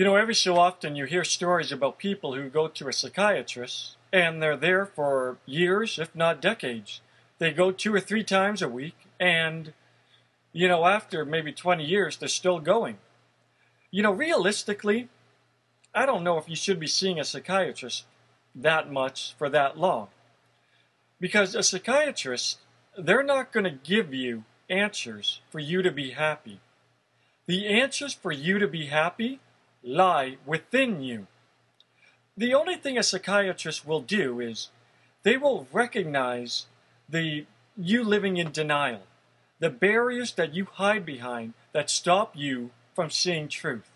You know, every so often you hear stories about people who go to a psychiatrist and they're there for years, if not decades. They go two or three times a week, and, you know, after maybe 20 years, they're still going. You know, realistically, I don't know if you should be seeing a psychiatrist that much for that long. Because a psychiatrist, they're not going to give you answers for you to be happy. The answers for you to be happy lie within you. The only thing a psychiatrist will do is they will recognize the you living in denial, the barriers that you hide behind that stop you from seeing truth.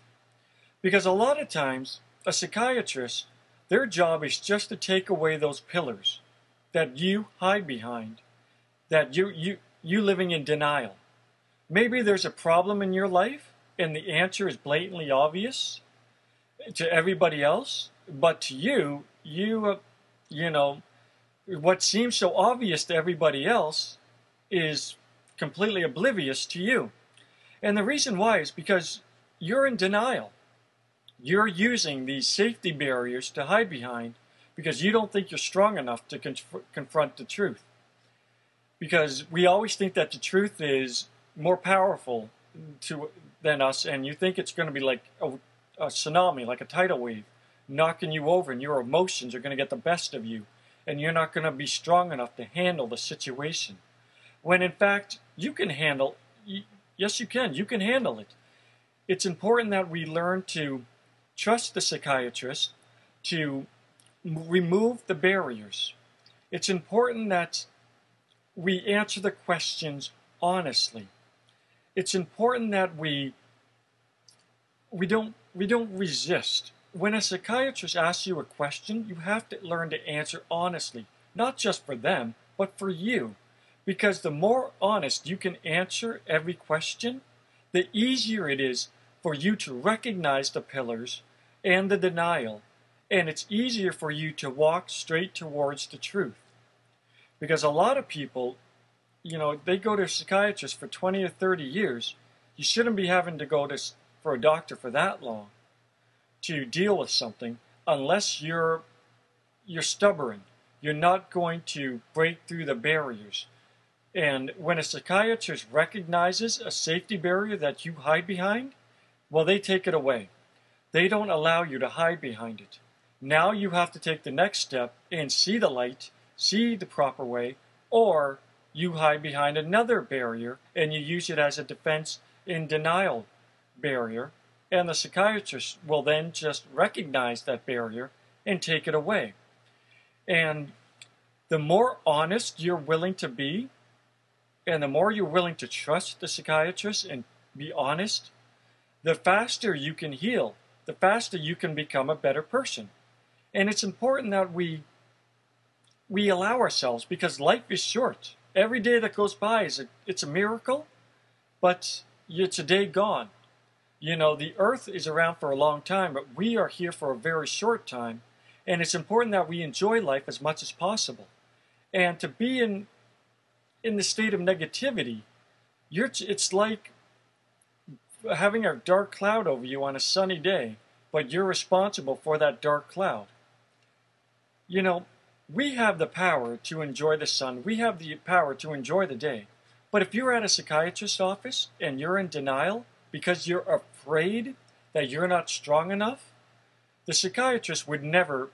Because a lot of times a psychiatrist their job is just to take away those pillars that you hide behind, that you you you living in denial. Maybe there's a problem in your life and the answer is blatantly obvious to everybody else, but to you, you, you know, what seems so obvious to everybody else is completely oblivious to you. And the reason why is because you're in denial. You're using these safety barriers to hide behind because you don't think you're strong enough to conf- confront the truth. Because we always think that the truth is more powerful to than us, and you think it's going to be like a, a tsunami, like a tidal wave, knocking you over, and your emotions are going to get the best of you, and you're not going to be strong enough to handle the situation. When in fact, you can handle, yes, you can, you can handle it. It's important that we learn to trust the psychiatrist to remove the barriers. It's important that we answer the questions honestly. It's important that we we don't we don't resist. When a psychiatrist asks you a question, you have to learn to answer honestly, not just for them, but for you. Because the more honest you can answer every question, the easier it is for you to recognize the pillars and the denial, and it's easier for you to walk straight towards the truth. Because a lot of people, you know, they go to a psychiatrist for 20 or 30 years. You shouldn't be having to go to for a doctor for that long to deal with something unless you're you're stubborn. You're not going to break through the barriers. And when a psychiatrist recognizes a safety barrier that you hide behind, well, they take it away. They don't allow you to hide behind it. Now you have to take the next step and see the light, see the proper way, or you hide behind another barrier and you use it as a defense in denial barrier, and the psychiatrist will then just recognize that barrier and take it away. And the more honest you're willing to be, and the more you're willing to trust the psychiatrist and be honest, the faster you can heal, the faster you can become a better person. And it's important that we we allow ourselves because life is short. Every day that goes by is a, it's a miracle, but it's a day gone. You know, the earth is around for a long time, but we are here for a very short time. And it's important that we enjoy life as much as possible. And to be in in the state of negativity, you're it's like having a dark cloud over you on a sunny day, but you're responsible for that dark cloud. You know, we have the power to enjoy the sun. We have the power to enjoy the day. But if you're at a psychiatrist's office and you're in denial, because you're afraid that you're not strong enough, the psychiatrist would never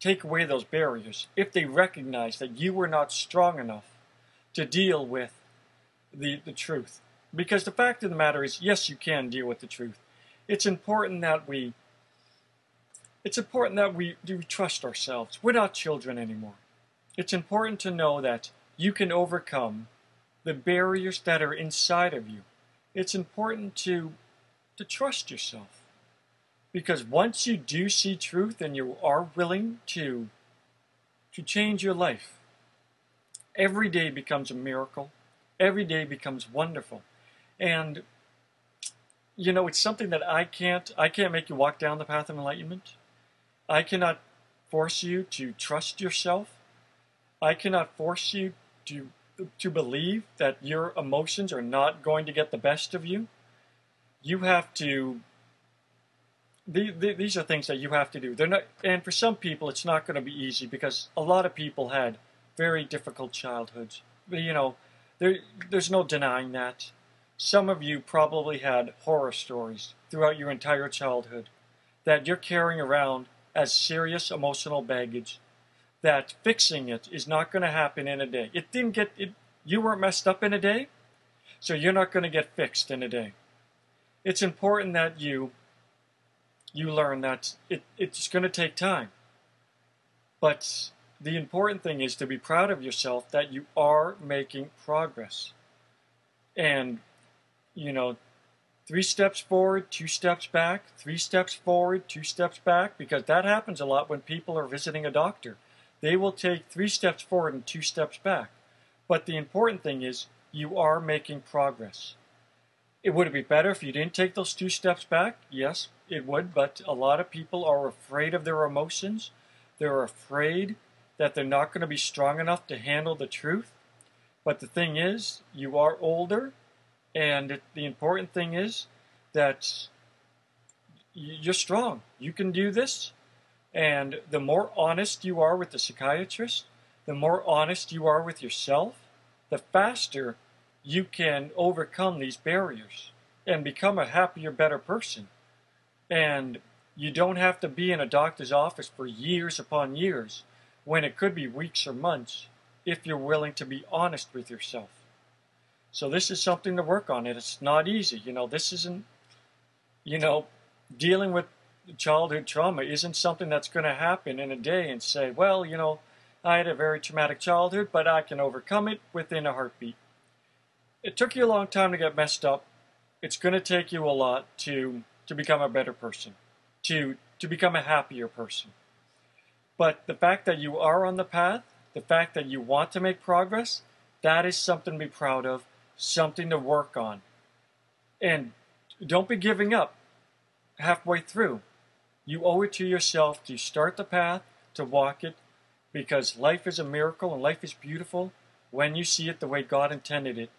take away those barriers if they recognized that you were not strong enough to deal with the, the truth. Because the fact of the matter is, yes, you can deal with the truth. It's important that we it's important that we do trust ourselves. We're not children anymore. It's important to know that you can overcome the barriers that are inside of you it's important to to trust yourself. Because once you do see truth and you are willing to to change your life, every day becomes a miracle. Every day becomes wonderful. And you know, it's something that I can't I can't make you walk down the path of enlightenment. I cannot force you to trust yourself. I cannot force you to to believe that your emotions are not going to get the best of you, you have to the, the, these are things that you have to do. They're not, and for some people, it's not going to be easy because a lot of people had very difficult childhoods. You know, there, there's no denying that. Some of you probably had horror stories throughout your entire childhood that you're carrying around as serious emotional baggage. That fixing it is not going to happen in a day. It didn't get it. You weren't messed up in a day, so you're not going to get fixed in a day. It's important that you you learn that it, it's going to take time. But the important thing is to be proud of yourself that you are making progress. And, you know, three steps forward, two steps back, three steps forward, two steps back, because that happens a lot when people are visiting a doctor. They will take three steps forward and two steps back. But the important thing is you are making progress. It would be better if you didn't take those two steps back? Yes, it would, but a lot of people are afraid of their emotions. They're afraid that they're not going to be strong enough to handle the truth. But the thing is, you are older, and it, the important thing is that you're strong. You can do this. And the more honest you are with the psychiatrist, the more honest you are with yourself, the faster you can overcome these barriers and become a happier, better person. And you don't have to be in a doctor's office for years upon years when it could be weeks or months if you're willing to be honest with yourself. So this is something to work on. It's not easy. You know, this isn't, you know, dealing with childhood trauma isn't something that's going to happen in a day and say, well, you know, I had a very traumatic childhood, but I can overcome it within a heartbeat it took you a long time to get messed up. It's going to take you a lot to to become a better person, to to become a happier person. But the fact that you are on the path, the fact that you want to make progress, that is something to be proud of, something to work on. And don't be giving up halfway through. You owe it to yourself to start the path, to walk it, because life is a miracle and life is beautiful when you see it the way God intended it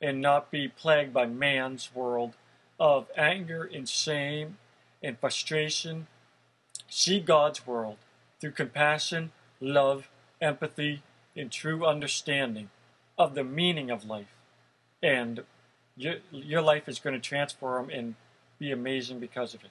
and not be plagued by man's world of anger and shame and frustration. See God's world through compassion, love, empathy, and true understanding of the meaning of life. And your, your life is going to transform and be amazing because of it.